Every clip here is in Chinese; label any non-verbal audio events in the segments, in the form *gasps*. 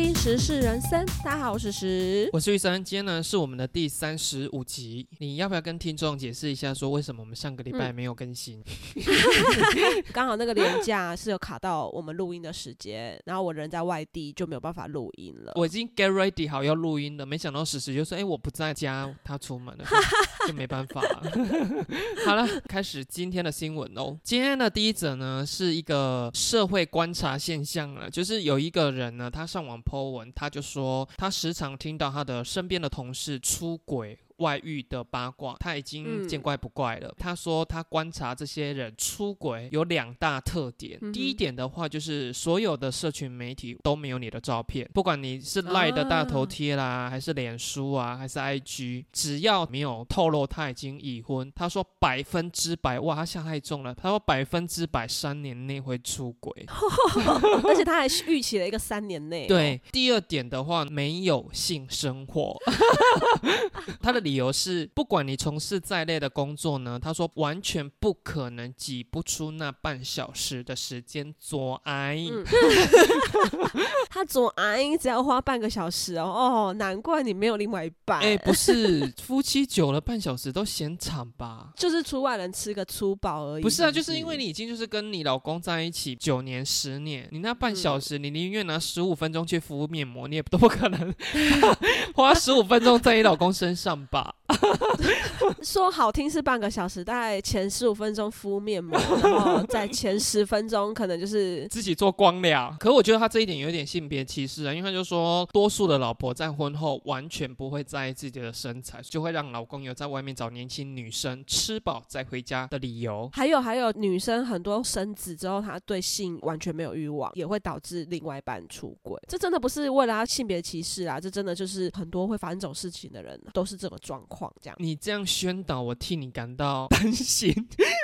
听《时事人生》，大家好，我是时。我是玉生，今天呢是我们的第三十五集，你要不要跟听众解释一下，说为什么我们上个礼拜没有更新？*laughs* 刚好那个年假是有卡到我们录音的时间，然后我人在外地就没有办法录音了。我已经 get ready 好要录音了，没想到时时就说：“哎、我不在家，他出门了，*laughs* 就没办法。*laughs* ”好了，开始今天的新闻哦。今天的第一则呢是一个社会观察现象了，就是有一个人呢，他上网 po 文，他就说他时常听到他的身边的同事出轨。外遇的八卦，他已经嗯见怪不怪了。他说他观察这些人出轨有两大特点。嗯第一点的话，就是所有的社群媒体都没有你的照片，不管你是赖的大头贴啦，还是脸书啊，还是 IG，只要没有透露他已经已婚，他说百分之百，哇，他下太重了。他说百分之百三年内会出轨。*laughs* 而且他还预期了一个三年内、，对，第二点的话，没有性生活。*laughs* 他的理由是，不管你从事再累的工作呢，他说完全不可能挤不出那半小时的时间做爱。嗯 *laughs* 他做爱只要花半个小时哦，哦，难怪你没有另外一半。哎、不是，夫妻久了半小时都嫌长吧？就是出外人吃个粗饱而已。不是啊，就是因为你已经就是跟你老公在一起九年、十年，你那半小时，你宁愿拿十五分钟去敷面膜，你也都不可能 *laughs* 花十五分钟在你老公身上吧？*laughs* 说好听是半个小时，大概前十五分钟敷面膜，*laughs* 然后在前十分钟可能就是自己做光疗。可我觉得他这一点有点性别歧视啊，因为他就说，多数的老婆在婚后完全不会在意自己的身材，就会让老公有在外面找年轻女生吃饱再回家的理由。还有还有，女生很多生子之后，她对性完全没有欲望，也会导致另外一半出轨。这真的不是为了他性别歧视啊，这真的就是很多会发生这种事情的人都是这个状况。这样，你这样宣导，我替你感到担心。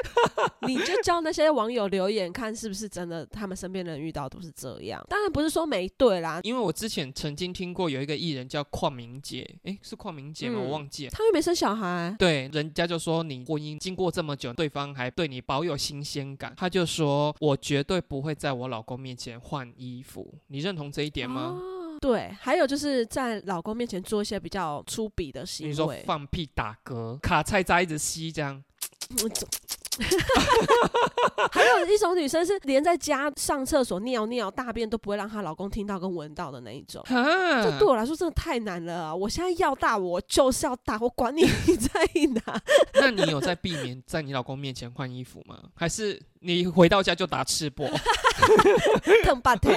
*laughs* 你就叫那些网友留言，看是不是真的，他们身边的人遇到都是这样。当然不是说没对啦，因为我之前曾经听过有一个艺人叫邝明杰，诶，是邝明杰吗？嗯我忘记了。他又没生小孩，对，人家就说你婚姻经过这么久，对方还对你保有新鲜感，他就说我绝对不会在我老公面前换衣服。你认同这一点吗？哦对，还有就是在老公面前做一些比较粗鄙的行你说为，放屁、打嗝、卡菜渣一直吸这样，*laughs* 还有一种女生是连在家上厕所尿尿、大便都不会让她老公听到跟闻到的那一种。这对我来说真的太难了啊！我现在要大，我就是要大，我管你你在哪。*laughs* 那你有在避免在你老公面前换衣服吗？还是你回到家就打赤膊？*laughs* 更巴腿，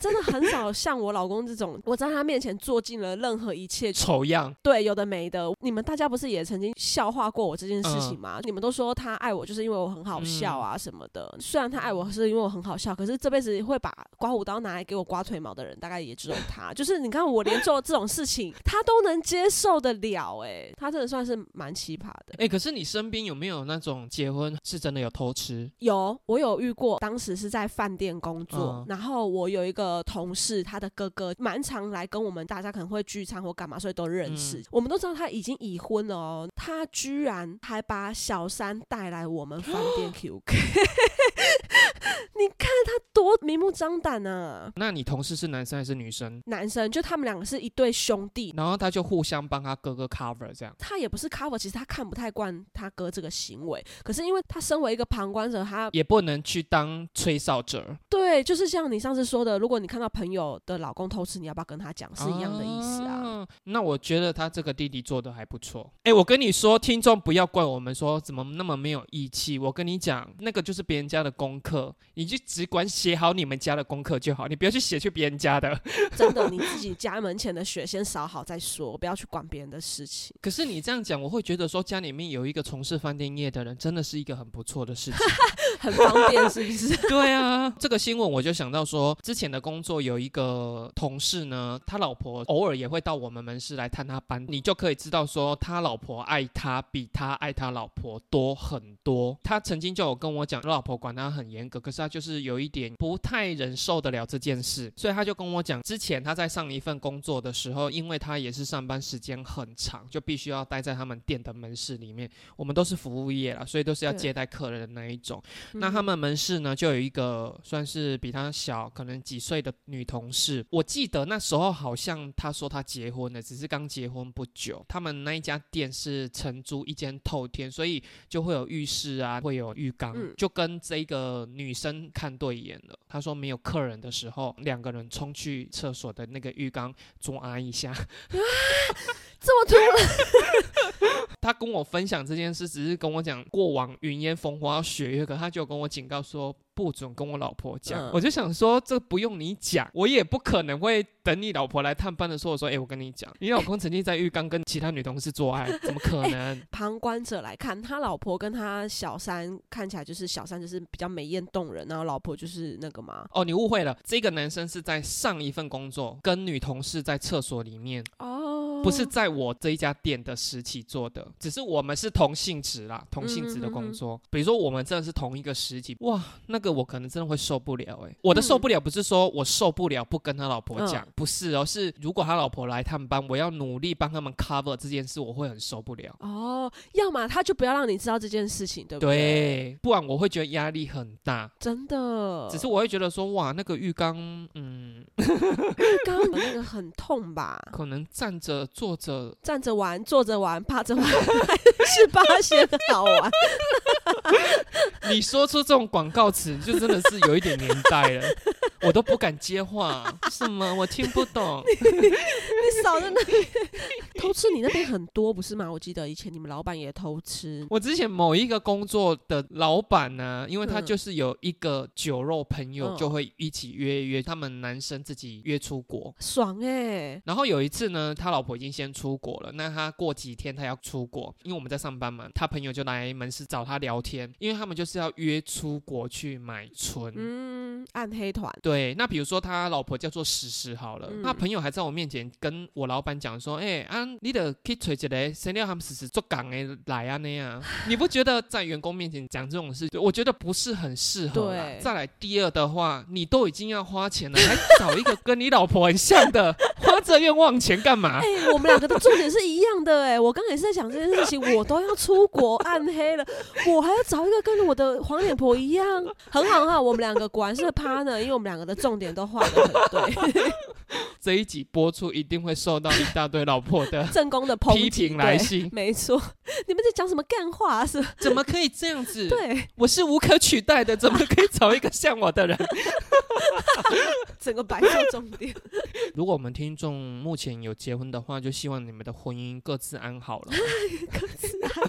真的很少像我老公这种，我在他面前做尽了任何一切，丑样？对，有的没的。你们大家不是也曾经笑话过我这件事情嗯吗？你们都说他爱我就是因为我很好笑啊什么的。虽然他爱我是因为我很好笑，可是这辈子会把刮胡刀拿来给我刮腿毛的人，大概也只有他。*laughs* 就是你看我连做这种事情，他都能接受得了、哎，他真的算是蛮奇葩的。哎、可是你身边有没有那种结婚是真的有偷吃？有，我有遇过，当时是在饭店工作，嗯然后我有一个同事，他的哥哥蛮常来跟我们大家可能会聚餐或干嘛，所以都认识。嗯我们都知道他已经已婚了哦，他居然还把小三带来我们饭店 *gasps* QK，*laughs* 你看他多明目张胆啊！那你同事是男生还是女生？男生就他们两个是一对兄弟。然后他就互相帮他哥哥 cover 这样。他也不是 cover，其实他看不太惯他哥这个行为，可是因为他身为一个旁观者，他也不能去当吹哨者，对，就是像你上次说的，如果你看到朋友的老公偷吃，你要不要跟他讲？是一样的意思啊。啊那我觉得他这个弟弟做的还不错。哎，我跟你说，听众不要怪我们说怎么那么没有义气。我跟你讲，那个就是别人家的功课，你就只管写好你们家的功课就好，你不要去写去别人家的。*laughs* 真的，你自己家门前的雪先扫好再说，不要去管别人的事情。*laughs* 可是你这样讲，我会觉得说家里面有一个从事饭店业的人，真的是一个很不错的事情。*laughs* 很方便，是不是？*laughs* 对啊，这个新闻我就想到说，之前的工作有一个同事呢，他老婆偶尔也会到我们门市来探他班，你就可以知道说，他老婆爱他比他爱他老婆多很多。他曾经就有跟我讲，老婆管他很严格，可是他就是有一点不太忍受得了这件事，所以他就跟我讲，之前他在上一份工作的时候，因为他也是上班时间很长，就必须要待在他们店的门市里面。我们都是服务业啦，所以都是要接待客人的那一种。那他们门市呢，就有一个算是比他小可能几岁的女同事。我记得那时候好像他说他结婚了，只是刚结婚不久。他们那一家店是承租一间透天，所以就会有浴室啊，会有浴缸，嗯就跟这个女生看对眼了。他说没有客人的时候，两个人冲去厕所的那个浴缸抓一下。*laughs* 这么突然，*laughs* 他跟我分享这件事，只是跟我讲过往云烟风花雪月，可他就跟我警告说不准跟我老婆讲。嗯我就想说，这不用你讲，我也不可能会等你老婆来探班的时候说，哎、我跟你讲，你老公曾经在浴缸跟其他女同事做爱，*laughs* 怎么可能？*laughs* 旁观者来看，他老婆跟他小三看起来就是小三就是比较美艳动人，然后老婆就是那个嘛，哦，你误会了，这个男生是在上一份工作跟女同事在厕所里面，哦，不是在我这一家店的时期做的，只是我们是同性质啦，同性质的嗯工作。比如说我们真的是同一个时期，哇，那个我可能真的会受不了哎、我的受不了不是说我受不了不跟他老婆讲，嗯不是哦，是如果他老婆来探班，我要努力帮他们 cover 这件事，我会很受不了。哦，要么他就不要让你知道这件事情，对不对？对，不然我会觉得压力很大。真的，只是我会觉得说，哇，那个浴缸，嗯，*laughs* 刚刚那个很痛吧？可能站着、坐着，站着玩、坐着玩、趴着玩，还是八仙 *laughs* 好玩？*laughs* 你说出这种广告词，就真的是有一点年代了，*laughs* 我都不敢接话。什么？我听不懂。*laughs* 你少在那边偷吃，你那边很多不是吗？我记得以前你们老板也偷吃，我之前某一个工作的老板呢，因为他嗯就是有一个酒肉朋友，嗯就会一起约一约，他们男生自己约出国。爽哎、然后有一次呢，他老婆已经先出国了，那他过几天他要出国，因为我们在上班嘛，他朋友就来门市找他聊天，因为他们就是要约出国去买春。嗯，暗黑团，对，那比如说他老婆叫做石石好了，嗯。那朋友还在我面前跟我老板讲说，哎、啊，你得去找一个谁料他们石石做港的来啊那样，*laughs* 你不觉得在员工面前讲这种事，我觉得不是很适合再来第二的话，你都已经要花钱了，还找一个跟你老婆很像的，*laughs* 花这冤枉钱干嘛哎、？我们两个的重点是一样的哎、我刚才也是在想这件事情，我都要出国暗黑了，我还要找一个跟我的黄脸婆一样，很好很好，我们两个果然是 partner，因为我们两个的重点都画的很对，*laughs* 这一集播出一定会受到一大堆老婆的 *laughs* 正宫的批评来信，没错，你们在讲什么干话、啊？是？怎么可以这样子？对，我是无可取代的，怎么可以找一个像我的人？*laughs* 整个白色重点。如果我们听众目前有结婚的话，就希望你们的婚姻各自安好了。*laughs* 各自安 *laughs*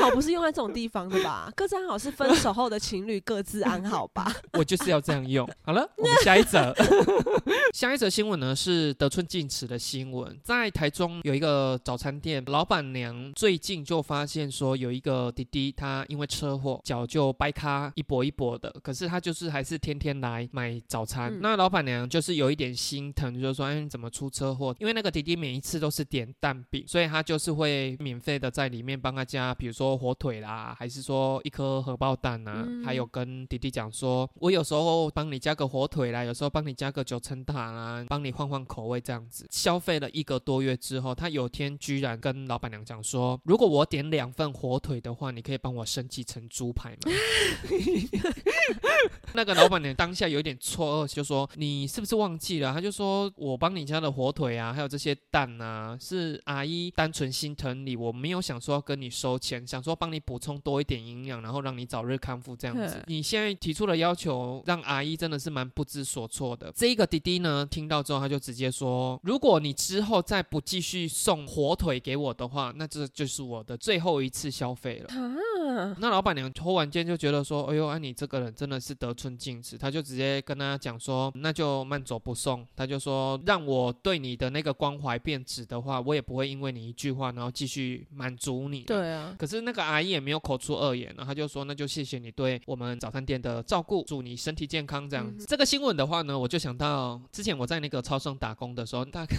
好不是用在这种地方的吧？*laughs* 各自安好是分手后的情侣各自安好吧？*laughs* 我就是要这样用。好了，我们下一则。*laughs* 下一则新闻呢是得寸进尺的新闻，在台中有一个早餐店，老板娘最近就发现说有一个弟弟，他因为车祸脚就掰咖一跛一跛的，可是他就是还是天天来买早餐。嗯那老板娘就是有一点心疼，就是说，哎，你怎么出车祸？因为那个弟弟每一次都是点蛋饼，所以他就是会免费的在里面帮他加，比如说火腿啦，还是说一颗荷包蛋啊，嗯还有跟弟弟讲说，我有时候帮你加个火腿啦，有时候帮你加个九层塔啦，帮你换换口味这样子。消费了一个多月之后，他有天居然跟老板娘讲说，如果我点两份火腿的话，你可以帮我升级成猪排吗？*laughs* 那个老板娘当下有点错愕，就说你是不是忘记了？他就说我帮你加的火腿啊，还有这些蛋啊，是阿姨单纯心疼你，我没有想说要跟你收钱，想说帮你补充多一点营养，然后让你早日康复这样子。你现在提出的要求，让阿姨真的是蛮不知所措的。这一个弟弟呢，听到之后他就直接说，如果你之后再不继续送火腿给我的话，那这就是我的最后一次消费了。啊，那老板娘突然间就觉得说，哎呦，啊你这个人真的是得寸进尺，他就直接跟他讲说，那就慢走不送。他就说，让我对你的那个关怀变质的话，我也不会因为你一句话，然后继续满足你。。对啊，可是那个阿姨也没有口出恶言，然后他就说，那就谢谢你对我们早餐店的照顾，祝你身体健康这样子。嗯。这个新闻的话呢，我就想到之前我在那个超商打工的时候，大概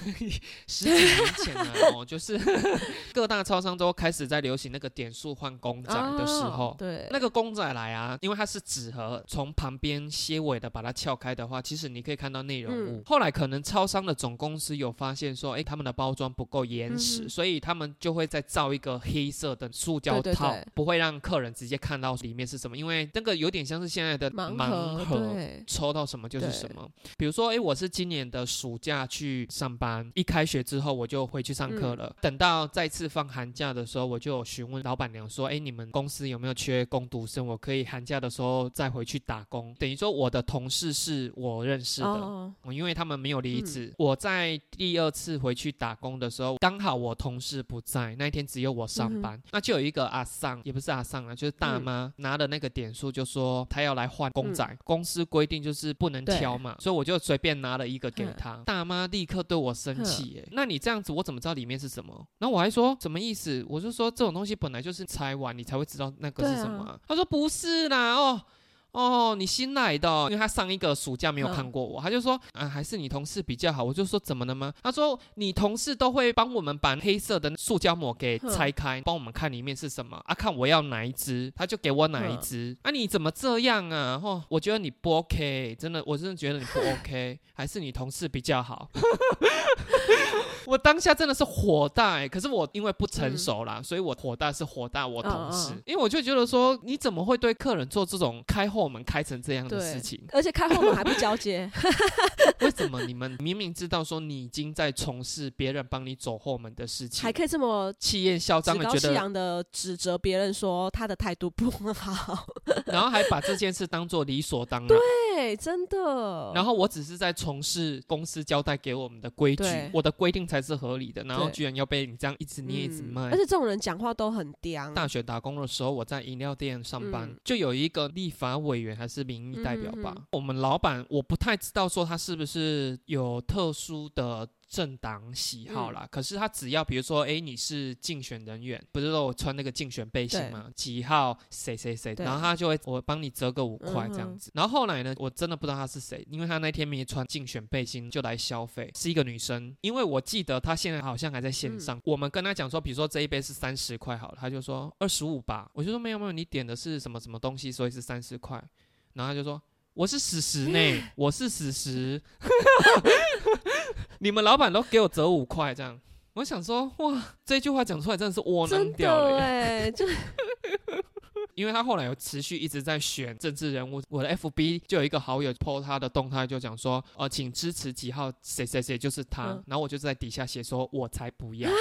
十几年前了哦，就是 *laughs* 各大超商都开始在流行那个点数换公仔的时候，哦对，那个公仔来啊，因为它是纸盒，从旁边些尾的把它撬开的话，其实你可以看到内容物。嗯。后来可能超商的总公司有发现说，哎，他们的包装不够严实，嗯所以他们就会再造一个黑色的塑胶胶套，对对对不会让客人直接看到里面是什么，因为那个有点像是现在的盲盲盒抽到什么就是什么。比如说，哎，我是今年的暑假去上班，一开学之后我就回去上课了。等到再次放寒假的时候，我就询问老板娘说，哎，你们公司有没有缺工读生？我可以寒假的时候再回去打工。等于说，我的同事是我认识的。因为他们没有离职，我在第二次回去打工的时候，刚好我同事不在，那一天只有我上班，那就有一个阿桑，也不是阿桑啊，就是大妈、拿了那个点数，就说她要来换公仔，公司规定就是不能挑嘛，所以我就随便拿了一个给她，大妈立刻对我生气，耶，那你这样子我怎么知道里面是什么？然后我还说什么意思？我就说这种东西本来就是拆完你才会知道那个是什么啊、他说不是啦，哦。哦，你新来的哦、因为他上一个暑假没有看过我，他就说啊，还是你同事比较好。我就说怎么了吗？他说你同事都会帮我们把黑色的塑胶膜给拆开，帮我们看里面是什么啊，看我要哪一只，他就给我哪一只。啊，你怎么这样啊？哦，我觉得你不 OK，真的，我真的觉得你不 OK，*laughs* 还是你同事比较好。*laughs* 我当下真的是火大、欸，可是我因为不成熟啦，所以我火大是火大我同事，因为我就觉得说，你怎么会对客人做这种开后门开成这样的事情？而且开后门还不交接，*laughs* 为什么你们明明知道说你已经在从事别人帮你走后门的事情还，可以这么气焰嚣张的觉得，扬的指责别人说他的态度不好，*laughs* 然后还把这件事当做理所当然。对，真的。然后我只是在从事公司交代给我们的规矩，我的规定才是合理的，然后居然要被你这样一直捏一直卖嗯而。且这种人讲话都很刁，大学打工的时候，我在饮料店上班，嗯就有一个立法委员还是民意代表吧。我们老板我不太知道说他是不是有特殊的政党喜好嗯啦，可是他只要比如说，哎，你是竞选人员，不是说我穿那个竞选背心吗？几号谁谁谁，然后他就会我帮你折个五块这样嗯子。然后后来呢，我真的不知道他是谁，因为他那天没穿竞选背心就来消费，是一个女生，因为我记得她现在好像还在线嗯上。我们跟她讲说，比如说这一杯是三十块好了，她就说二十五吧，我就说没有没有，你点的是什么什么东西，所以是三十块。然后他就说我是史实呢，*laughs* 我是史实，*laughs* 你们老板都给我折五块这样。我想说，哇，这句话讲出来真的是窝囊掉了耶。的哎，就 *laughs* 因为他后来有持续一直在选政治人物，我的 FB 就有一个好友 po 他的动态，就讲说，呃，请支持几号谁谁谁就是他，嗯然后我就在底下写说，我才不要。*laughs*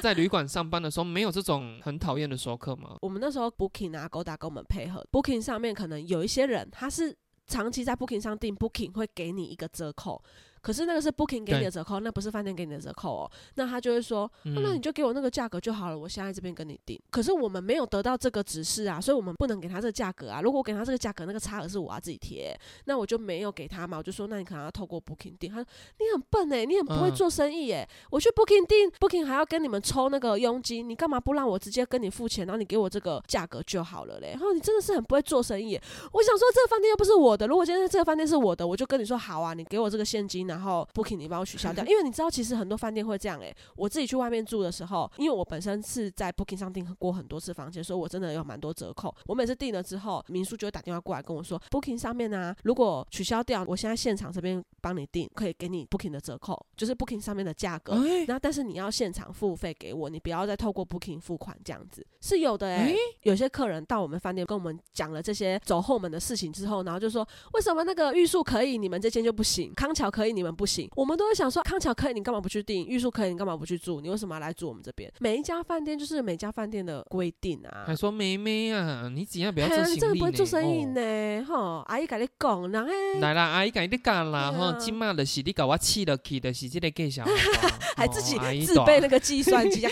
在旅馆上班的时候，没有这种很讨厌的熟客吗？我们那时候 Booking 啊，勾搭跟我们配合，Booking 上面可能有一些人他是长期在 Booking 上订，Booking 会给你一个折扣。可是那个是 Booking 给你的折扣，那不是饭店给你的折扣哦。那他就会说，嗯哦那你就给我那个价格就好了，我现在这边跟你订。可是我们没有得到这个指示啊，所以我们不能给他这个价格啊。如果我给他这个价格，那个差额是我要自己贴，那我就没有给他嘛。我就说，那你可能要透过 Booking 订。他说你很笨哎、你很不会嗯做生意哎、我去 Booking 订，Booking 还要跟你们抽那个佣金，你干嘛不让我直接跟你付钱，然后你给我这个价格就好了嘞？然后你真的是很不会做生意耶、我想说这个饭店又不是我的，如果今天这个饭店是我的，我就跟你说好啊，你给我这个现金，然后 Booking 你帮我取消掉，*laughs* 因为你知道其实很多饭店会这样诶、我自己去外面住的时候，因为我本身是在 Booking 上订过很多次房间，所以我真的有蛮多折扣。我每次订了之后，民宿就会打电话过来跟我说，Booking 上面呢、如果取消掉，我现在现场这边帮你订，可以给你 Booking 的折扣，就是 Booking 上面的价格。哎然后，但是你要现场付费给我，你不要再透过 Booking 付款这样子，是有的哎、诶有些客人到我们饭店跟我们讲了这些走后门的事情之后，然后就说为什么那个玉树可以，你们这间就不行？康桥可以，你们不行？我们都会想说，康桥可以，你干嘛不去订？玉树可以，你干嘛不去住？你为什么要来住我们这边？每一家饭店就是每家饭店的规定啊还。说妹妹啊，你只要不要做行李你真的不会做生意哦呢，吼、阿姨跟你讲，然后来啦，阿姨跟你讲啦，吼，啊今嘛就是你搞我气了去，就是这个介绍，*laughs* 还自己自备那个计算机，*laughs* 呀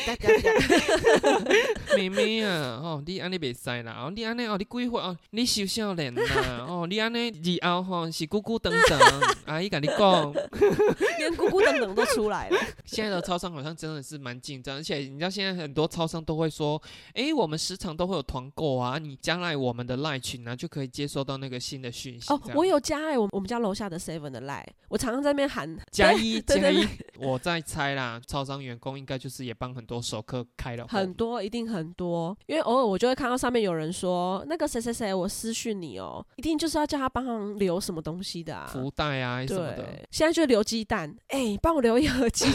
妹妹啊，哦，你安尼袂使啦，哦，你安尼哦，你规划哦，你小少年啦，*laughs* 哦，你安尼以后吼是孤孤等等，阿姨跟你讲，*laughs* 连姑姑的冷都出来了。*laughs* 现在的超商好像真的是蛮紧张，而且你知道现在很多超商都会说，诶，我们时常都会有团购啊，你加来我们的赖群啊，就可以接收到那个新的讯息。哦我有加哎、我我们家楼下的 Seven 的 line，我常常在那边喊加一加一，我在猜啦，超商员工应该就是也帮很多熟客开了很多，一定很多。因为偶尔我就会看到上面有人说，那个谁谁谁，我私讯你哦，一定就是要叫他帮忙留什么东西的啊，福袋啊什么的。对，现在就留鸡蛋，哎，帮我留一盒鸡蛋。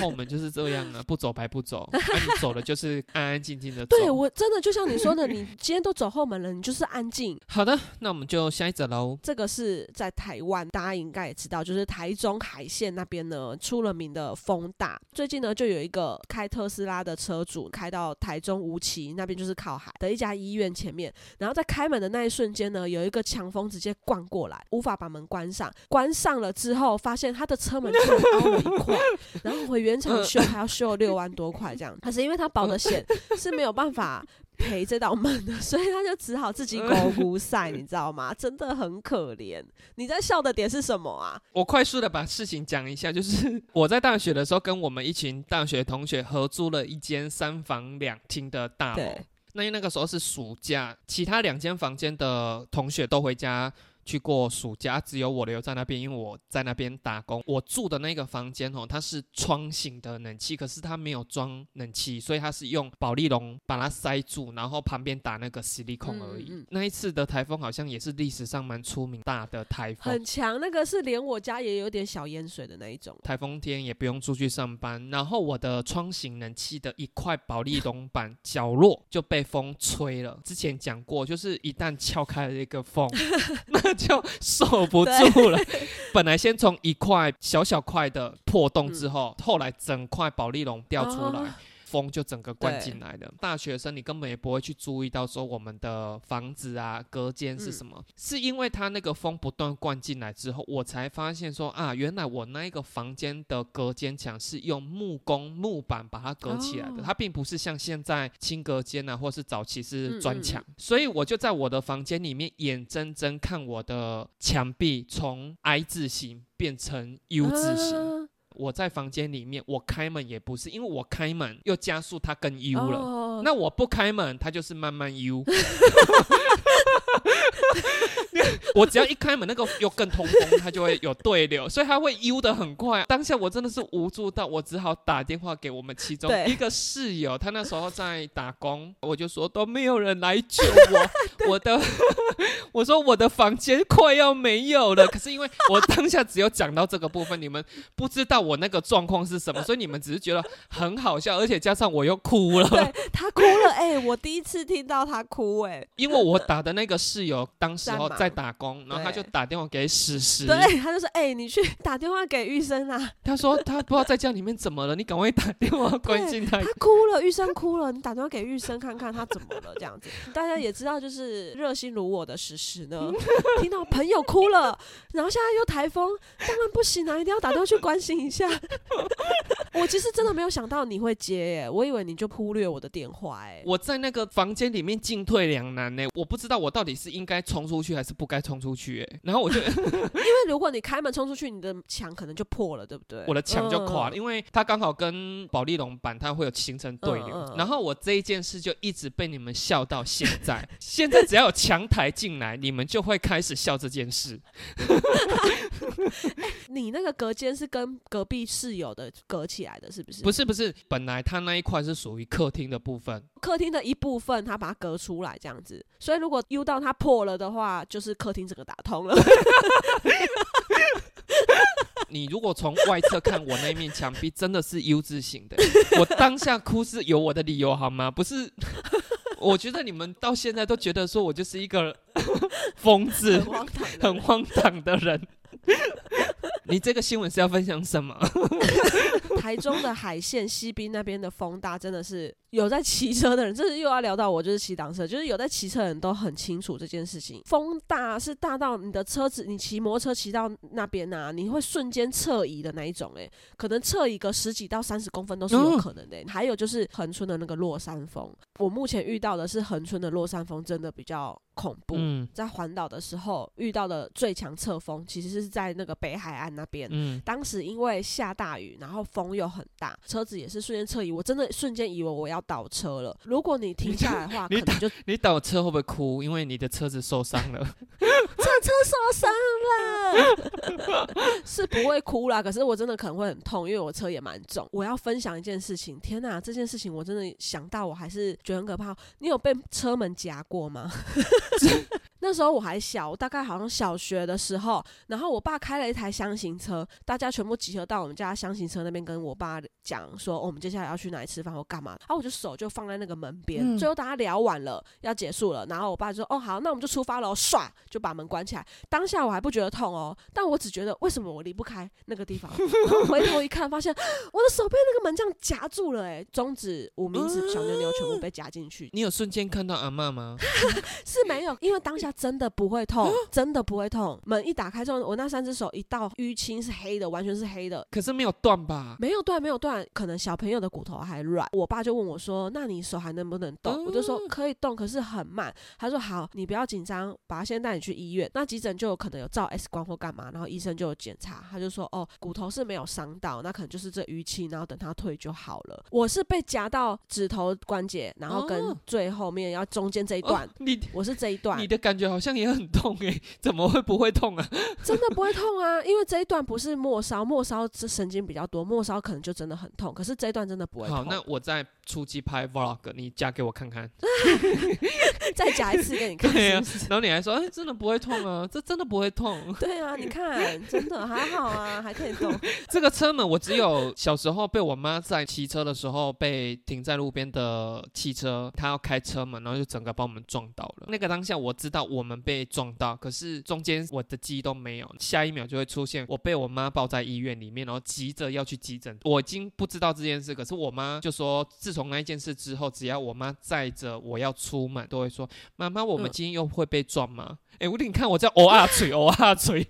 后门就是这样啊，不走白不走，那你走了就是安安静静的。*laughs* 对我真的就像你说的，你今天都走后门了，你就是安静。好的，那我们就下一则喽。这个是在台湾，大家应该也知道，就是台中海线那边呢出了名的风大。最近呢，就有一个开特斯拉的车主开到台中无锡那边，就是靠海的一家医院前面，然后在开门的那一瞬间呢，有一个强风直接灌过来，无法把门关上。关上了之后，发现他的车门就凹了一块，*laughs* 然后回原厂修还要修六万多块这样。可是因为他保的险是没有办法。赔这道门的，所以他就只好自己狗骨赛，你知道吗？真的很可怜。你在笑的点是什么啊？我快速的把事情讲一下，就是我在大学的时候，跟我们一群大学同学合租了一间三房两厅的大楼。那因为那个时候是暑假，其他两间房间的同学都回家。去过暑假，只有我留在那边，因为我在那边打工。我住的那个房间哦，它是窗型的冷气，可是它没有装冷气，所以它是用保丽龙把它塞住，然后旁边打那个吸力孔而已。那一次的台风好像也是历史上蛮出名大的台风，很强。那个是连我家也有点小淹水的那一种。台风天也不用出去上班，然后我的窗型冷气的一块保丽龙板角落就被风吹了。之前讲过，就是一旦撬开了一个缝。*laughs* *laughs* 就守不住了。本来先从一块小小块的破洞之后，后来整块保利龙掉出来。风就整个灌进来的。大学生你根本也不会去注意到说我们的房子啊隔间是什么，是因为它那个风不断灌进来之后，我才发现说啊，原来我那一个房间的隔间墙是用木工木板把它隔起来的，它并不是像现在轻隔间啊，或是早期是砖墙。所以我就在我的房间里面眼睁睁看我的墙壁从 I 字形变成 U 字形。我在房间里面，我开门也不是，因为我开门又加速它更 U 了。那我不开门，它就是慢慢 U。*laughs* *laughs* 我只要一开门，那个又更通风，它就会有对流，所以它会悠的很快。当下我真的是无助到，我只好打电话给我们其中一个室友，他那时候在打工，我就说都没有人来救我，*laughs* 我的，*laughs* 我说我的房间快要没有了。可是因为我当下只有讲到这个部分，你们不知道我那个状况是什么，所以你们只是觉得很好笑，而且加上我又哭了。对他哭了，哎，我第一次听到他哭，哎，因为我打的那个室友当时候在打工，然后他就打电话给史实，对，他就说：“哎，你去 *laughs* 打电话给玉生啊。*laughs* ”他说他不知道在家里面怎么了，你赶快打电话关心他。他哭了，玉生哭了，你打电话给玉生看看他怎么了，这样子。*laughs* 大家也知道，就是热心如我的史实呢，听到朋友哭了，然后现在又台风，当然不行啊，一定要打电话去关心一下。我其实真的没有想到你会接，耶，我以为你就忽略我的电话，哎，我在那个房间里面进退两难呢，我不知道我到底是应该冲出去还是不该冲出去，哎，然后我就 *laughs* 因为如果你开门冲出去，你的墙可能就破了，对不对？我的墙就垮了，因为它刚好跟保利龙板它会有形成对流，然后我这一件事就一直被你们笑到现在，*laughs* 现在只要有墙台进来，你们就会开始笑这件事。*laughs* 你那个隔间是跟隔壁室友的隔起来的，是不是？不是不是，本来它那一块是属于客厅的部分，客厅的一部分，他把它隔出来这样子。所以如果 U 到它破了的话，就是客厅整个打通了。*laughs* 你如果从外侧看我那面墙壁，真的是 U 字形的。*laughs* 我当下哭是有我的理由好吗？不是，*laughs* 我觉得你们到现在都觉得说我就是一个疯子，很荒唐的人。*laughs* 你这个新闻是要分享什么？*laughs* 台中的海线西滨那边的风大，真的是有在骑车的人，这是又要聊到我，就是骑单车，就是有在骑车的人都很清楚这件事情。风大是大到你的车子，你骑摩托车骑到那边啊，你会瞬间侧移的那一种，诶，可能侧移个十几到三十公分都是有可能的。还有就是横村的那个落山风，我目前遇到的是横村的落山风，真的比较。恐怖，在环岛的时候遇到的最强侧风，其实是在那个北海岸那边。嗯，当时因为下大雨，然后风又很大，车子也是瞬间侧移，我真的瞬间以为我要倒车了。如果你停下来的话，*laughs* 可能就你倒车会不会哭？因为你的车子受伤了。*laughs* 车受伤了，*laughs* 是不会哭啦，可是我真的可能会很痛，因为我车也蛮重。我要分享一件事情，天哪，这件事情我真的想到我还是觉得很可怕。你有被车门夹过吗？*laughs* 那时候我还小，我大概好像小学的时候，然后我爸开了一台箱型车，大家全部集合到我们家箱型车那边，跟我爸讲说，哦，我们接下来要去哪里吃饭或干嘛，然后我就手就放在那个门边。最后大家聊完了，要结束了，然后我爸就说，哦，好，那我们就出发了，唰就把门关起来。当下我还不觉得痛哦，但我只觉得为什么我离不开那个地方。*laughs* 然后回头一看，发现我的手被那个门这样夹住了，哎，中指、无名指、小妞妞全部被夹进去。你有瞬间看到阿妈吗？*laughs* 是没有，因为当下真的不会痛，真的不会痛。门一打开之后，我那三只手一到淤青是黑的，完全是黑的。可是没有断吧？没有断，没有断。可能小朋友的骨头还软。我爸就问我说：“那你手还能不能动？”我就说：“可以动，可是很慢。”他说：“好，你不要紧张，把他先带你去医院。那急诊就有可能有照 X 光或干嘛，然后医生就有检查，他就说：哦，骨头是没有伤到，那可能就是这淤青，然后等他退就好了。我是被夹到指头关节，然后跟最后面要中间这一段，你我是这一段，你的感觉好像也很痛哎，怎么会不会痛啊？*laughs* 真的不会痛啊，因为这一段不是末梢，末梢是神经比较多，末梢可能就真的很痛，可是这一段真的不会痛。好，那我在初期拍 vlog，你夹给我看看，*laughs* 再夹一次给你看。对啊，然后你还说，哎，真的不会痛啊，这真的不会痛。对啊，你看，真的还好啊，还可以动。*laughs* 这个车门我只有小时候被我妈在骑车的时候被停在路边的汽车，她要开车门，然后就整个把我们撞到了。那个当下我知道我们被撞到，可是中间我的记忆都没有，下一秒就会出现我被我妈抱在医院里面，然后急着要去急诊。我已经不知道这件事，可是我妈就说，自从那一件事之后，只要我妈载着我要出门，都会说：“妈妈，我们今天又会被撞吗？”哎，我你看我在哦啊嘴哦啊嘴，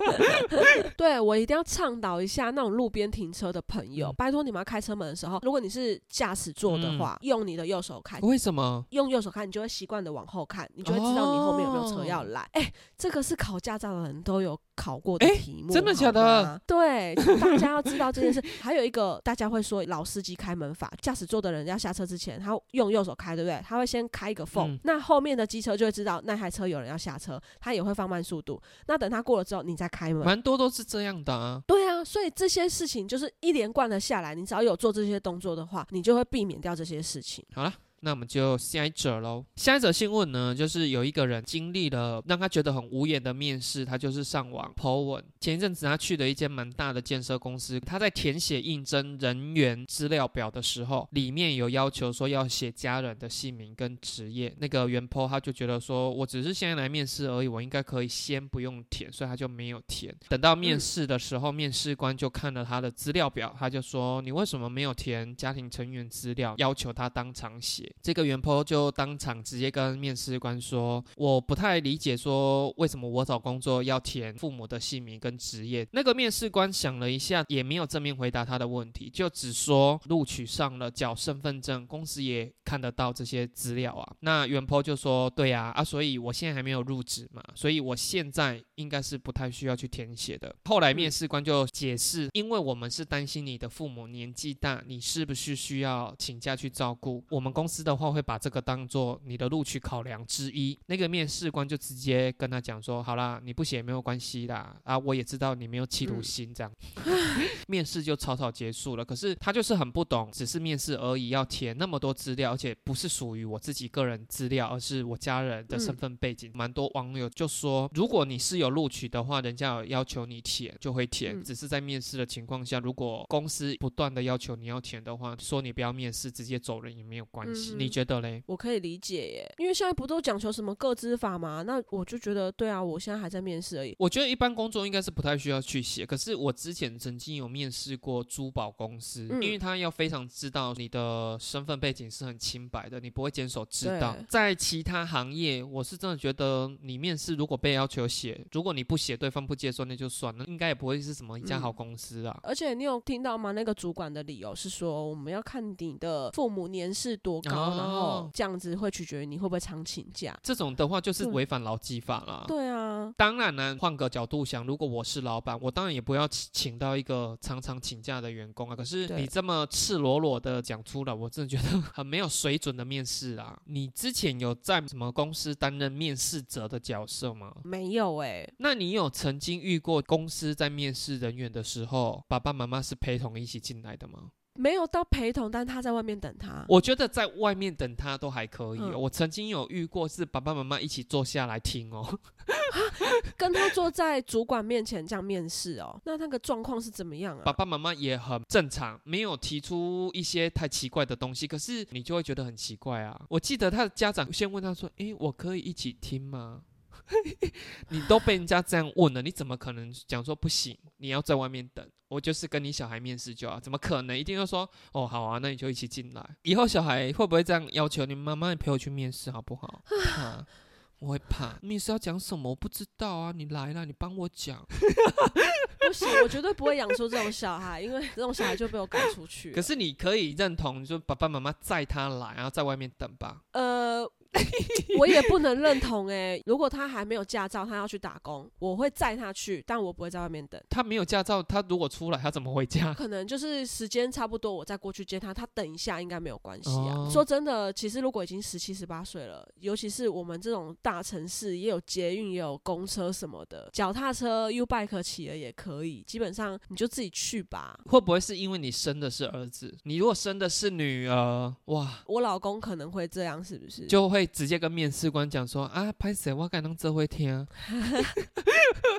*laughs* 对我一定要倡导一下那种路边停车的朋友，拜托你们要开车门的时候，如果你是驾驶座的话，用你的右手开。为什么？用右手看，你就会习惯的往后看，你就会知道你后面有没有车要来。哎，这个是考驾照的人都有考过的题目，真的假的？对，大家要知道这件事。还有一个，大家会说老司机开门法，驾驶座的人要下车之前，他用右手开，对不对？他会先开一个缝，那后面的机车就会知道那台车有人要。下车，他也会放慢速度。那等他过了之后，你再开门。蛮多都是这样的啊。对啊，所以这些事情就是一连贯的下来，你只要有做这些动作的话，你就会避免掉这些事情。好了。那我们就下一则喽。下一则新闻呢，就是有一个人经历了让他觉得很无言的面试，他就是上网 po 文。前一阵子他去了一间蛮大的建设公司，他在填写应征人员资料表的时候，里面有要求说要写家人的姓名跟职业。那个原 po 他就觉得说，我只是现在来面试而已，我应该可以先不用填，所以他就没有填。等到面试的时候，面试官就看了他的资料表，他就说，你为什么没有填家庭成员资料？要求他当场写。这个原 po 就当场直接跟面试官说：“我不太理解，说为什么我找工作要填父母的姓名跟职业。”那个面试官想了一下，也没有正面回答他的问题，就只说录取上了，缴身份证，公司也看得到这些资料啊。那原 po 就说：“对呀，啊，所以我现在还没有入职嘛，所以我现在应该是不太需要去填写的。”后来面试官就解释：“因为我们是担心你的父母年纪大，你是不是需要请假去照顾我们公司？”的话会把这个当做你的录取考量之一。那个面试官就直接跟他讲说：“好啦，你不写没有关系啦，啊，我也知道你没有企图心。”这样，*laughs* 面试就草草结束了。可是他就是很不懂，只是面试而已，要填那么多资料，而且不是属于我自己个人资料，而是我家人的身份背景。蛮多网友就说，如果你是有录取的话，人家有要求你填就会填，只是在面试的情况下，如果公司不断的要求你要填的话，说你不要面试，直接走人也没有关系。你觉得嘞？我可以理解耶，因为现在不都讲求什么个资法吗？那我就觉得，对啊，我现在还在面试而已。我觉得一般工作应该是不太需要去写，可是我之前曾经有面试过珠宝公司，因为他要非常知道你的身份背景是很清白的，你不会坚守知道。在其他行业，我是真的觉得你面试如果被要求写，如果你不写，对方不接受，那就算了，应该也不会是什么一家好公司啊。而且你有听到吗？那个主管的理由是说，我们要看你的父母年事多高。然后这样子会取决于你会不会常请假，这种的话就是违反劳基法了。对啊。啊，当然呢，换个角度想，如果我是老板，我当然也不要请请到一个常常请假的员工啊。可是你这么赤裸裸的讲出来，我真的觉得很没有水准的面试啊！你之前有在什么公司担任面试者的角色吗？没有哎、那你有曾经遇过公司在面试人员的时候，爸爸妈妈是陪同一起进来的吗？没有到陪同，但他在外面等他。我觉得在外面等他都还可以、哦。嗯我曾经有遇过是爸爸妈妈一起坐下来听哦。*laughs* 跟他坐在主管面前这样面试哦，那那个状况是怎么样啊？爸爸妈妈也很正常，没有提出一些太奇怪的东西，可是你就会觉得很奇怪啊。我记得他的家长先问他说：“诶，我可以一起听吗？”你都被人家这样问了，你怎么可能讲说不行？你要在外面等，我就是跟你小孩面试就好，怎么可能？一定要说哦好啊，那你就一起进来。以后小孩会不会这样要求你妈妈？你陪我去面试好不好？怕，我会怕。面试要讲什么？我不知道啊。你来了，你帮我讲。不行，我绝对不会养出这种小孩，因为这种小孩就被我赶出去。*laughs* 可是你可以认同，就爸爸妈妈载他来，然后在外面等吧。呃，*laughs* 我也不能认同哎、如果他还没有驾照，他要去打工，我会载他去，但我不会在外面等。他没有驾照，他如果出来，他怎么回家？可能就是时间差不多，我再过去接他，他等一下应该没有关系啊。哦说真的，其实如果已经十七、十八岁了，尤其是我们这种大城市，也有捷运，也有公车什么的，脚踏车、U bike 骑了也可以。基本上你就自己去吧。会不会是因为你生的是儿子？你如果生的是女儿，哇，我老公可能会这样，是不是？就会直接跟面试官讲说啊，拍谁我敢当这会听。*laughs*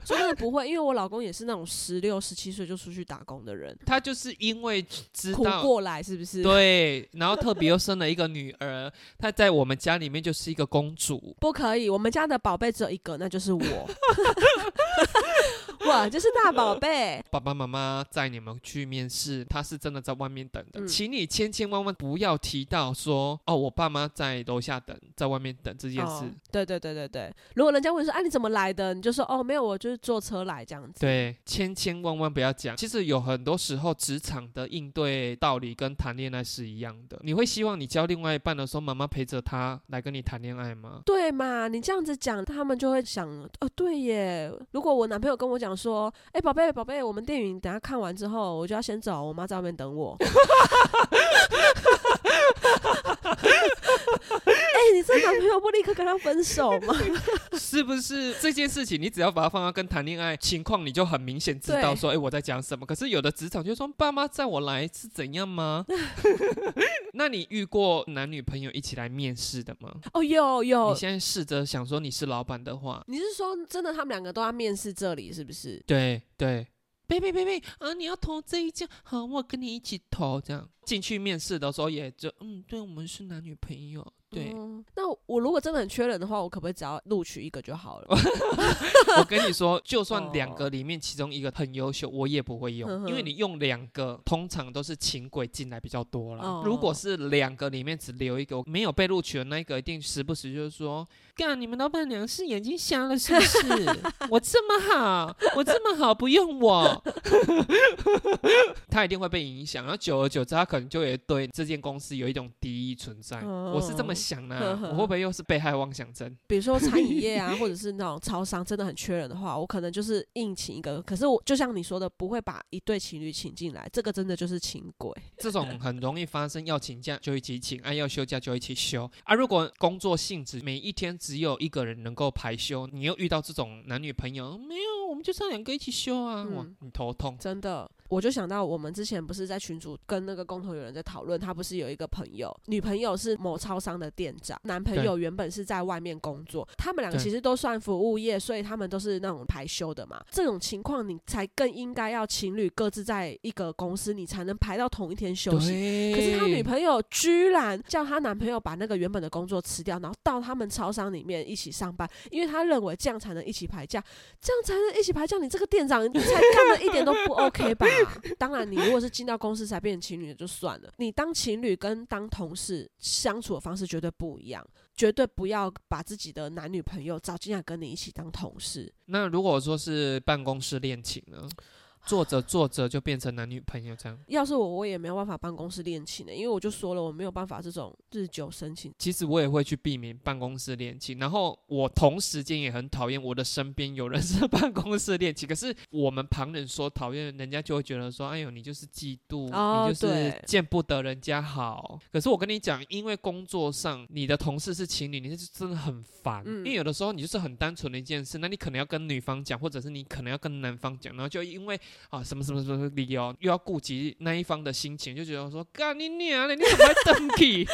说真的不会，因为我老公也是那种十六、十七岁就出去打工的人，*laughs* 他就是因为知苦道。过来是不是？对，然后特别又生了一个女儿，*laughs* 她在我们家里面就是一个公主。不可以，我们家的宝贝只有一个，那就是我。我 *laughs* 就是大宝贝。爸爸妈妈载你们去面试，他是真的在外面等的，嗯请你千千万万不要提到说哦，我爸妈在楼下等，在外面等这件事。哦，对对对对对。如果人家问说，哎、你怎么来的？你就说，哦，没有，我就是坐车来这样子。对，千千万万不要讲。其实有很多时候，职场的应对道理跟谈恋爱是一样的。你会希望你交另外一半的时候，妈妈陪着他来跟你谈恋爱吗？对嘛？你这样子讲，他们就会想，哦，对耶。如果我男朋友跟我讲说，哎、宝贝宝贝，我们电影等下看完之后，我就要先走，我妈在外面等我。*laughs* 哎、你这男朋友不立刻跟他分手吗？*laughs* 是不是这件事情，你只要把它放到跟谈恋爱情况，你就很明显知道说，哎、我在讲什么。可是有的职场就说，爸妈载我来是怎样吗？*laughs* 那你遇过男女朋友一起来面试的吗？哦，有有你，现在试着想说你是老板的话，你是说真的，他们两个都要面试这里是不是？对对。baby baby 啊，你要投这一家，好，我跟你一起投，这样进去面试的时候也就嗯，对，我们是男女朋友，对，嗯那我如果真的很缺人的话，我可不可以只要录取一个就好了？*laughs* 我跟你说，就算两哦个里面其中一个很优秀，我也不会用，因为你用两个，通常都是请鬼进来比较多啦。哦如果是两个里面只留一个，没有被录取的那一个，一定时不时就是说，干，你们老板娘是眼睛瞎了是不是？*laughs* 我这么好，我这么好，不用我，*laughs* 他一定会被影响，然后久而久之，他可能就也对这间公司有一种敌意存在。哦我是这么想的啊、呵呵我会不会又是被害妄想症？*laughs* 比如说餐饮业啊，或者是那种超商真的很缺人的话，我可能就是硬请一个。可是我就像你说的，不会把一对情侣请进来，这个真的就是请鬼。这种很容易发生，要请假就一起请，啊要休假就一起休啊。如果工作性质每一天只有一个人能够排休，你又遇到这种男女朋友，没有，我们就是要两个一起休啊，哇嗯，你头痛。真的，我就想到我们之前不是在群组跟那个共同有人在讨论，他不是有一个朋友，女朋友是某超商的店长，男朋友原本是在外面工作，他们两个其实都算服务业，所以他们都是那种排休的嘛。这种情况你才更应该要情侣各自在一个公司，你才能排到同一天休息。可是他女朋友居然叫她男朋友把那个原本的工作辞掉，然后到他们超商里面一起上班，因为他认为这样才能一起排假，这样才能一起排假。你这个店长你才干的一点都不 OK 吧？当然，你如果是进到公司才变成情侣就算了，你当情侣跟当同事相处的方式绝对不一样，绝对不要把自己的男女朋友找进来跟你一起当同事。那如果说是办公室恋情呢？做着做着就变成男女朋友这样。要是我，我也没有办法办公室恋情的，因为我就说了，我没有办法这种日久生情。其实我也会去避免办公室恋情，然后我同时间也很讨厌我的身边有人 *laughs* 是办公室恋情。可是我们旁人说讨厌，人家就会觉得说，哎呦，你就是嫉妒，哦你就是见不得人家好。可是我跟你讲，因为工作上你的同事是情侣，你是真的很烦，嗯因为有的时候你就是很单纯的一件事，那你可能要跟女方讲，或者是你可能要跟男方讲，然后就因为啊什么什么什么理由，又要顾及那一方的心情，就觉得说，干你娘嘞，你怎么还登起？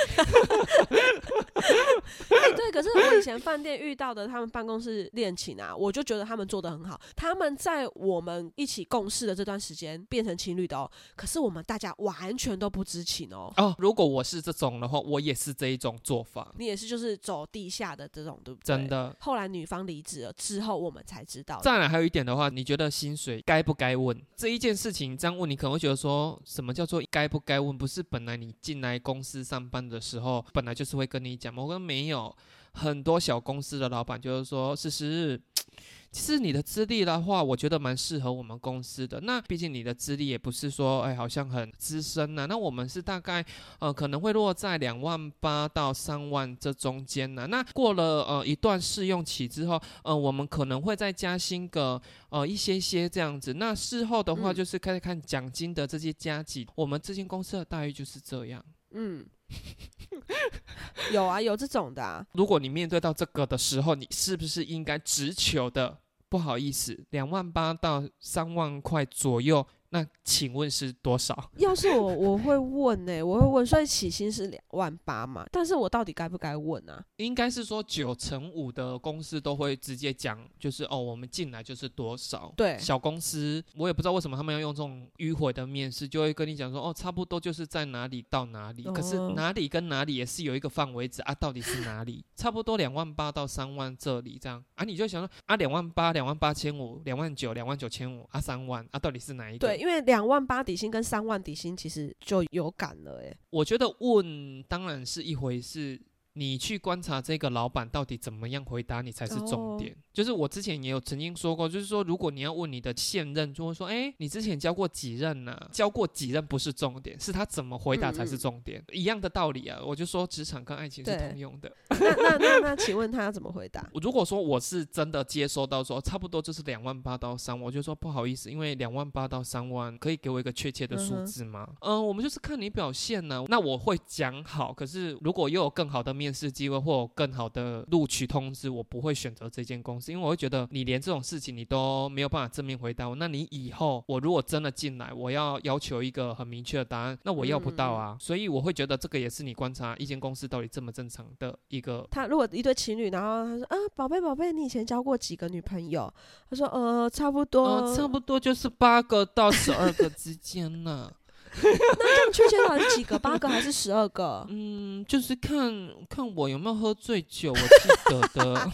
哎、*laughs* 对，可是我以前饭店遇到的他们办公室恋情啊，我就觉得他们做的很好。他们在我们一起共事的这段时间变成情侣的哦，可是我们大家完全都不知情哦。哦，如果我是这种的话，我也是这一种做法，你也是就是走地下的这种，对不对？真。的。后来女方离职了之后，我们才知道。再来还有一点的话，你觉得薪水该不该问这一件事情？这样问你可能会觉得说什么叫做该不该问？不是本来你进来公司上班的时候，本来就是会跟你讲吗？我说没有，很多小公司的老板就是说，思思，*tsk* 其实你的资历的话，我觉得蛮适合我们公司的。那毕竟你的资历也不是说，哎，好像很资深呐、那我们是大概呃可能会落在两万八到三万这中间呢、那过了呃一段试用期之后，呃，我们可能会再加薪个呃一些些这样子。那事后的话，嗯就是开始看奖金的这些加级。我们这间公司的待遇就是这样。嗯，*laughs* 有啊，有这种的。如果你面对到这个的时候，你是不是应该直求的？不好意思，两万八到三万块左右，那请问是多少？*laughs* 要是我，我会问呢、我会问，所以起薪是两万八嘛？但是我到底该不该问啊？应该是说九成五的公司都会直接讲，就是哦，我们进来就是多少。对小公司我也不知道为什么他们要用这种迂回的面试，就会跟你讲说哦，差不多就是在哪里到哪里。可是哦哪里跟哪里也是有一个范围值啊，到底是哪里？*laughs* 差不多两万八到三万这里这样啊，你就想说啊，两万八、两万八千五、两万九、两万九千五啊，三万啊，到底是哪一个？对，因为两万八底薪跟三万底薪其实就有感了、欸，我觉得问当然是一回事，你去观察这个老板到底怎么样回答你才是重点。就是我之前也有曾经说过，就是说如果你要问你的现任，就会说，哎、你之前教过几任呢、教过几任不是重点，是他怎么回答才是重点。一样的道理啊，我就说职场跟爱情是通用的。那那那那，请问他要怎么回答？*laughs* 如果说我是真的接收到说差不多就是两万八到三万，我就说不好意思，因为两万八到三万可以给我一个确切的数字吗？嗯、我们就是看你表现呢、那我会讲好，可是如果又有更好的面试机会或有更好的录取通知，我不会选择这间公司，因为我会觉得你连这种事情你都没有办法正面回答我，那你以后我如果真的进来，我要要求一个很明确的答案，那我要不到啊，所以我会觉得这个也是你观察一间公司到底正不正常的一个他如果一对情侣，然后他说啊，宝贝宝贝，你以前交过几个女朋友？他说呃，差不多，呃，差不多就是八个到十二个之间呢、*laughs* 这样确切到底是几个？八个还是十二个？嗯，就是看看我有没有喝醉酒，我记得的。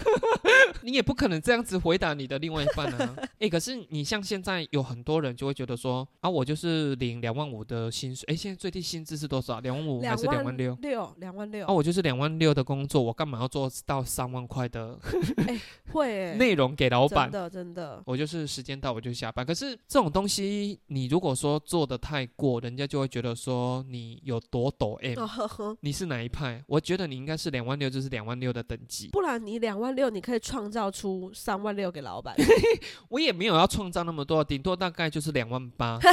*laughs* 你也不可能这样子回答你的另外一半啊。*laughs* 哎、可是你像现在有很多人就会觉得说啊，我就是领两万五的薪水。哎、现在最低薪资是多少？两万五还是两万六？六，两万六啊，，我就是两万六的工作，我干嘛要做到三万块的会、欸，内容给老板真？的真的，我就是时间到我就下班。可是这种东西，你如果说做的太过，人家就会觉得说你有多抖 M。哦呵呵。你是哪一派？我觉得你应该是两万六，就是两万六的等级。不然你两万六，你可以创造出三万六给老板。*laughs* 我也没有要创造那么多，顶多大概就是两万八。*laughs*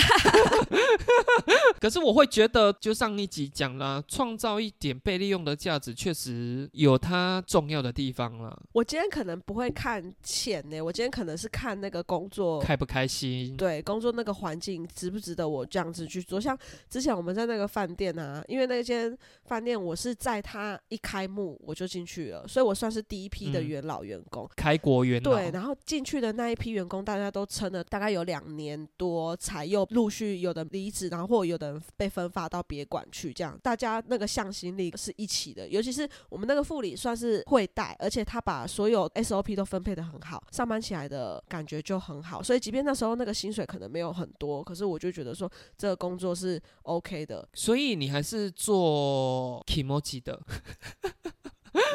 可是我会觉得，就上一集讲了，创造一点被利用的价值，确实有它重要的地方了。我今天可能不会看钱呢，我今天可能是看那个工作。开不开心？对工作那个环境值不值得我这样子去做？像之前我们在那个饭店啊，因为那间饭店我是在它一开幕我就进去了，所以我算是第一批的嗯元老员工。开国元老。对，然后进去的那一批员工，大家都撑了大概有两年多，才又陆续有的离职，然后或有的人被分发到别馆去，这样大家那个向心力是一起的。尤其是我们那个副理算是会带，而且他把所有 SOP 都分配的很好，上班起来的感觉就很好。所以即便那时候那个薪水可能没有很多，可是我就觉得说这个工作是 OK 的。所以你还是做 Kimoji 的。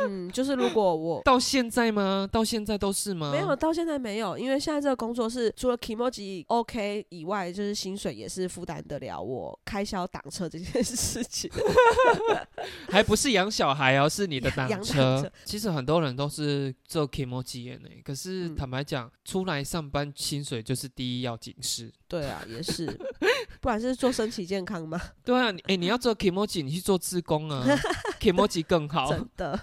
嗯，就是如果我 *laughs* 到现在吗？到现在都是吗？没有，到现在没有，因为现在这个工作是除了 Kimoji OK 以外，就是薪水也是负担得了我开销挡车这件事情。*laughs* 还不是养小孩哦，是你的 *laughs* 挡车车。其实很多人都是做 k i m o j i 呢，可是嗯坦白讲，出来上班薪水就是第一要紧事。对啊，也是，不然是做身体健康吗？*laughs* 对啊，你哎、你要做 k i m o j i 你去做自工啊 k i m o j i 更好。真的，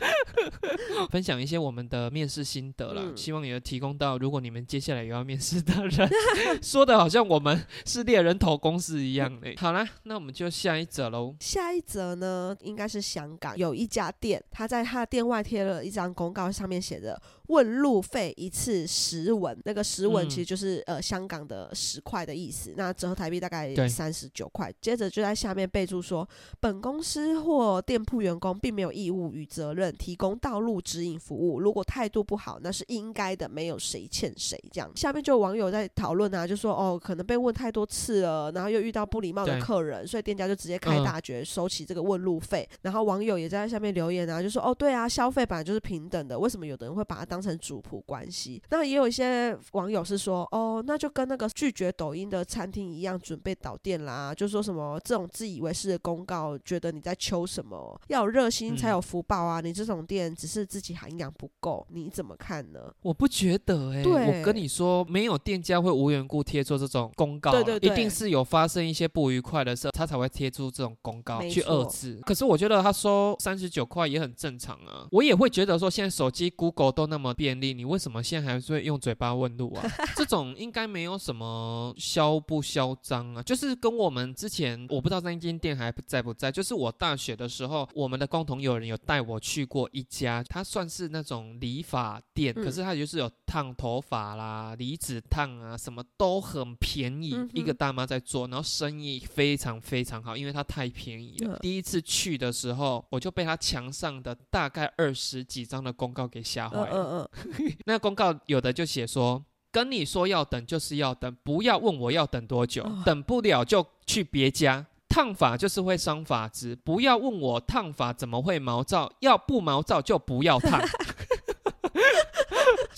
分享一些我们的面试心得啦，嗯希望也提供到如果你们接下来有要面试的人，*laughs* 说的好像我们是猎人头公司一样嘞。好啦，那我们就下一则喽。下一则呢，应该是香港有一家店，他在他的店外贴了一张公告，上面写着“问路费一次十文”，那个十文嗯其实就是、呃香港的十块的意思，那折合台币大概三十九块。接着就在下面备注说，本公司或店铺员工并没有义务与责任提供道路指引服务，如果态度不好，那是应该的，没有谁欠谁。这样，下面就有网友在讨论啊，就说哦，可能被问太多次了，然后又遇到不礼貌的客人，所以店家就直接开嗯大决收起这个问路费。然后网友也在下面留言啊，就说哦，对啊，消费本来就是平等的，为什么有的人会把它当成主仆关系？那也有一些网友是说，哦，那就跟那个拒绝抖音的餐厅一样，准备倒店啦，就说什么这种自以为是的公告，觉得你在求什么？要有热心才有福报啊！你这种店只是自己涵养不够，你怎么看呢？我不觉得哎、对我跟你说，没有店家会无缘故贴出这种公告，对对对一定是有发生一些不愉快的事，他才会贴出这种公告去遏制。可是我觉得他收三十九块也很正常啊，我也会觉得说，现在手机 Google 都那么便利，你为什么现在还会用嘴巴问路啊？*laughs* 这种应该没有什么嚣不嚣张啊，就是跟我们之前我不知道那间店还在不在，就是我大学的时候，我们的共同友人有带我去过一家，它算是那种理发店，嗯可是它就是有烫头发啦、离子烫啊，什么都很便宜，嗯一个大妈在做，然后生意非常非常好，因为它太便宜了。嗯第一次去的时候，我就被它墙上的大概二十几张的公告给吓坏嗯了。嗯嗯，那公告有的就写说，跟你说要等就是要等，不要问我要等多久，哦等不了就去别家。烫发就是会伤发质，不要问我烫发怎么会毛躁，要不毛躁就不要烫。*laughs*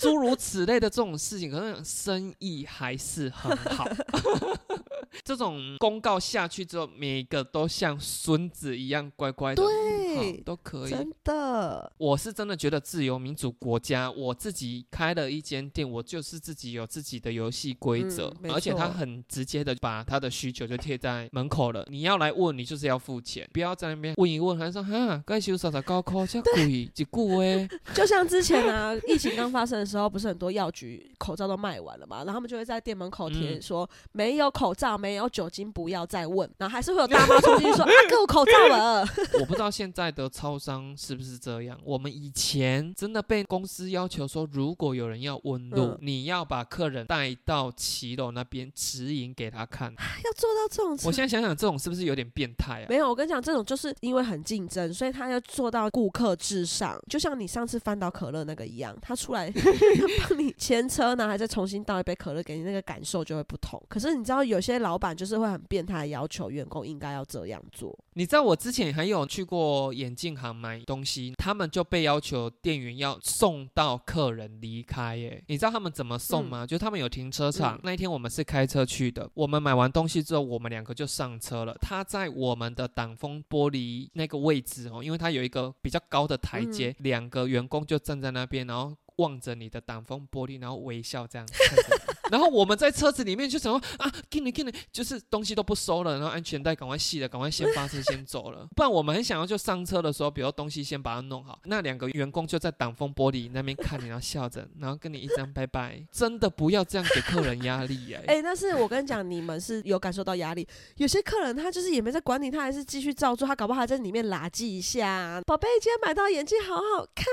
诸如此类的这种事情，可能生意还是很好。*laughs* 这种公告下去之后，每个都像孙子一样乖乖的，对好都可以。真的，我是真的觉得自由民主国家，我自己开了一间店，我就是自己有自己的游戏规则，嗯而且他很直接的把他的需求就贴在门口了。你要来问，你就是要付钱，不要在那边问一问，还说哈，该修啥啥高考，这贵一句哎。*laughs* 就像之前啊，疫情刚发生的时候，不是很多药局口罩都卖完了嘛，然后他们就会在店门口贴嗯说、没有口罩、没有酒精，不要再问。然后还是会有大妈冲进去说 *laughs* 啊，给我口罩了。*laughs* 我不知道现在的超商是不是这样。我们以前真的被公司要求说，如果有人要问路，嗯你要把客人带到骑楼那边指引给他看。要做到这种我现在想想，这种是不是有点变态啊？没有，我跟你讲，这种就是因为很竞争，所以他要做到顾客至上。就像你上次翻倒可乐那个一样，他出来 *laughs* 帮你牵车呢，还再重新倒一杯可乐给你，那个感受就会不同。可是你知道，有些老板就是会很变态，要求员工应该要这样做。你知道我之前还有去过眼镜行买东西，他们就被要求店员要送到客人离开。耶，你知道他们怎么送吗？就他们有停车场，嗯那一天我们是开车去的。我们买完东西之后，我们两个就上车了。他在我们的挡风玻璃那个位置哦，因为他有一个比较高的台阶，两个员工就站在那边，然后。望着你的挡风玻璃，然后微笑这样子，然后我们在车子里面就想说啊，给你给你，就是东西都不收了，然后安全带赶快系了，赶快先发车先走了，*laughs* 不然我们很想要就上车的时候，比如东西先把它弄好，那两个员工就在挡风玻璃那边看你，然后笑着，然后跟你一张拜拜，真的不要这样给客人压力哎、哎、但是我跟你讲，你们是有感受到压力。有些客人他就是也没在管你，他还是继续照做，他搞不好还在里面拉圾一下，宝贝，今天买到眼镜好好看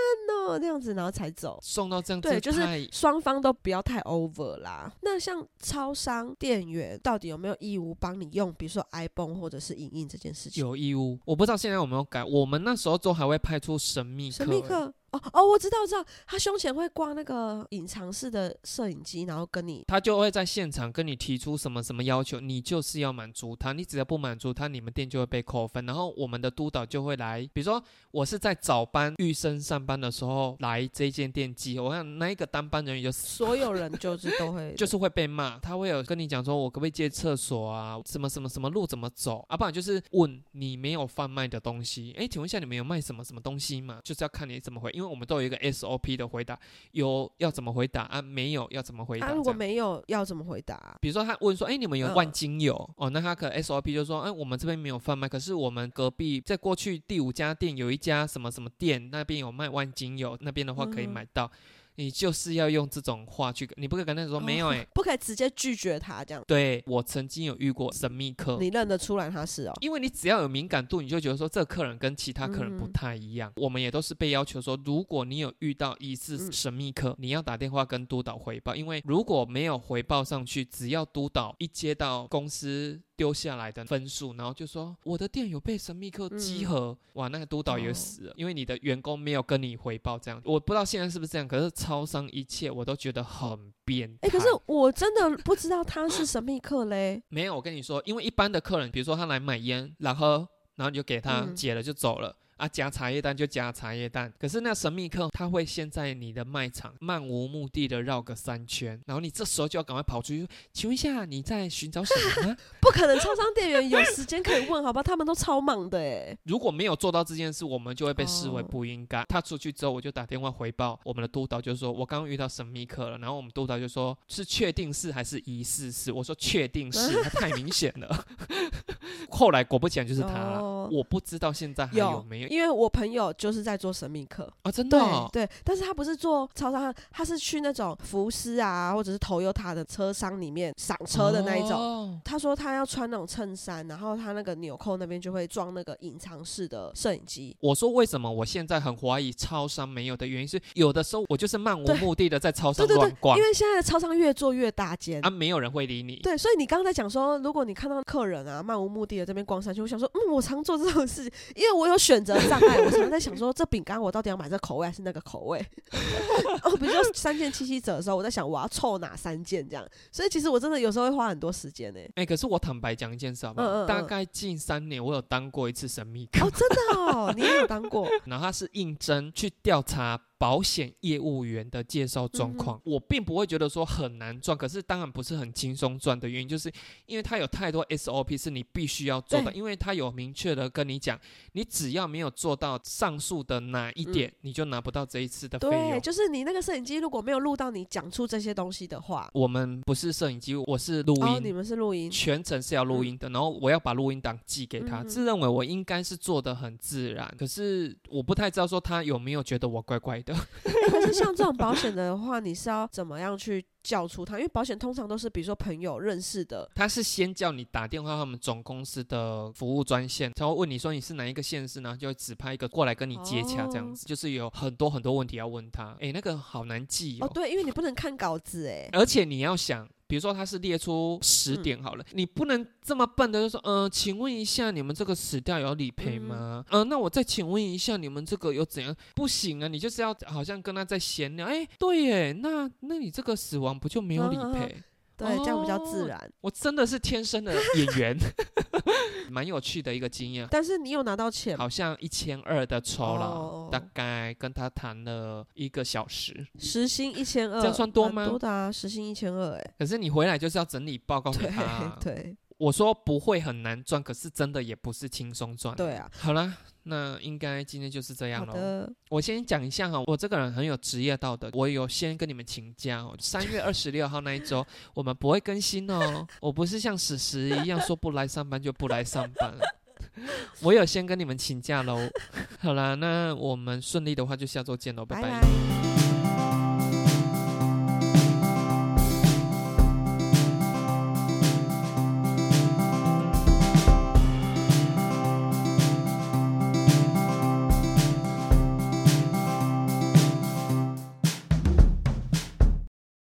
哦，那样子，然后才走。送到这样子对，就是双方都不要太 over 啦。那像超商店员到底有没有义务帮你用，比如说 iPhone 或者是影印这件事情？有义务，我不知道现在有没有改，我们那时候都还会派出神秘客、神秘客哦哦，我知道，我知道，他胸前会挂那个隐藏式的摄影机，然后跟你他就会在现场跟你提出什么什么要求，你就是要满足他，你只要不满足他，你们店就会被扣分。然后我们的督导就会来，比如说我是在早班预生上班的时候来这间店集合，我看那一个当班人员就所有人就是都会 *laughs* 就是会被骂，他会有跟你讲说，我可不可以借厕所啊？什么什么什么路怎么走？啊，不然就是问你没有贩卖的东西，哎，请问一下你们有卖什么什么东西吗？就是要看你怎么回，因为我们都有一个 SOP 的回答，有要怎么回答啊？没有要怎么回答？啊，如果没有要怎么回答？比如说他问说，哎、你们有嗯万金油、哦？那他可能 SOP 就说，哎、我们这边没有贩卖，可是我们隔壁在过去第五家店有一家什么什么店，那边有卖万金油，那边的话可以嗯买到。你就是要用这种话去，你不可以跟他说、没有哎、不可以直接拒绝他这样，对我曾经有遇过神秘客，你认得出来他是哦。因为你只要有敏感度，你就觉得说这个客人跟其他客人不嗯太一样。我们也都是被要求说，如果你有遇到疑似嗯神秘客，你要打电话跟督导回报，因为如果没有回报上去，只要督导一接到公司。丢下来的分数，然后就说我的店有被神秘客集合，哇，那个督导也哦死了，因为你的员工没有跟你回报，这样我不知道现在是不是这样，可是超商一切我都觉得很变态。哎、可是我真的不知道他是神秘客嘞。*laughs* 没有，我跟你说，因为一般的客人，比如说他来买烟，然后然后你就给他嗯解了就走了。啊，加茶叶蛋就加茶叶蛋，可是那神秘客他会先在你的卖场漫无目的的绕个三圈，然后你这时候就要赶快跑出去，请问一下你在寻找什么呢？*laughs* 不可能，超商店员有时间可以问，好吧？他们都超忙的哎。如果没有做到这件事，我们就会被视为哦不应该。他出去之后，我就打电话回报我们的督导，就说我刚刚遇到神秘客了。然后我们督导就说是确定是还是疑似是？我说确定是，他太明显了。*laughs* 后来果不其然就是他了，哦我不知道现在还有没有因为我朋友就是在做神秘客，啊？真的、对哦？对，但是他不是做超商，他是去那种福斯啊，或者是 Toyota 的车商里面赏车的那一种。哦他说他要穿那种衬衫，然后他那个纽扣那边就会装那个隐藏式的摄影机。我说为什么我现在很怀疑超商没有的原因是，有的时候我就是漫无目的的在超商对对对乱，逛因为现在的超商越做越大间。啊，没有人会理你。对，所以你刚刚在讲说，如果你看到客人啊漫无目的的这边逛上去，我想说，嗯，我常做这种事情，因为我有选择障碍，我常常在想说，这饼干我到底要买这口味还是那个口味？*laughs* 哦，比如说三件七七折的时候，我在想我要凑哪三件这样，所以其实我真的有时候会花很多时间呢、哎、可是我坦白讲一件事好不好？嗯嗯嗯大概近三年，我有当过一次神秘客。哦，真的哦，你也有当过？*laughs* 然后他是应征去调查保险业务员的介绍状况。我并不会觉得说很难赚，可是当然不是很轻松赚的原因，就是因为他有太多 SOP 是你必须要做的，因为他有明确的跟你讲，你只要没有做到上述的哪一点，你就拿不到这一次的费对，就是你那个摄影机如果没有录到你讲出这些东西的话，我们不是摄影机，我是录音。哦，你们是录音，全程是要录音的，然后我要把录音档寄给他，嗯自认为我应该是做的很自然，可是我不太知道说他有没有觉得我怪怪的。*laughs* 欸可是像这种保险的话，你是要怎么样去叫出他？因为保险通常都是比如说朋友认识的，他是先叫你打电话他们总公司的服务专线，他会问你说你是哪一个县市呢，就会指派一个过来跟你接洽，这样子、就是有很多很多问题要问他。诶，那个好难记哦，哦，对，因为你不能看稿子，哎，而且你要想。比如说他是列出十点好了，你不能这么笨的就说，嗯、请问一下你们这个死掉有理赔吗？嗯、那我再请问一下你们这个有怎样？不行啊，你就是要好像跟他在闲聊，哎，对耶，那那你这个死亡不就没有理赔？对，这样比较自哦然。我真的是天生的 *laughs* 演员，*laughs* 蛮有趣的一个经验。但是你有拿到钱吗？好像一千二的酬劳，哦大概跟他谈了一个小时。时薪一千二，这样算多吗蛮多的啊，时薪一千二，哎，可是你回来就是要整理报告给对他啊。对我说不会很难赚，可是真的也不是轻松赚。对啊，好啦，那应该今天就是这样喽。我先讲一下哈，我这个人很有职业道德，我有先跟你们请假哦。三月二十六号那一周，我们不会更新哦。我不是像史实一样说不来上班就不来上班，我有先跟你们请假喽。*laughs* 好啦，那我们顺利的话就下周见喽，拜拜拜。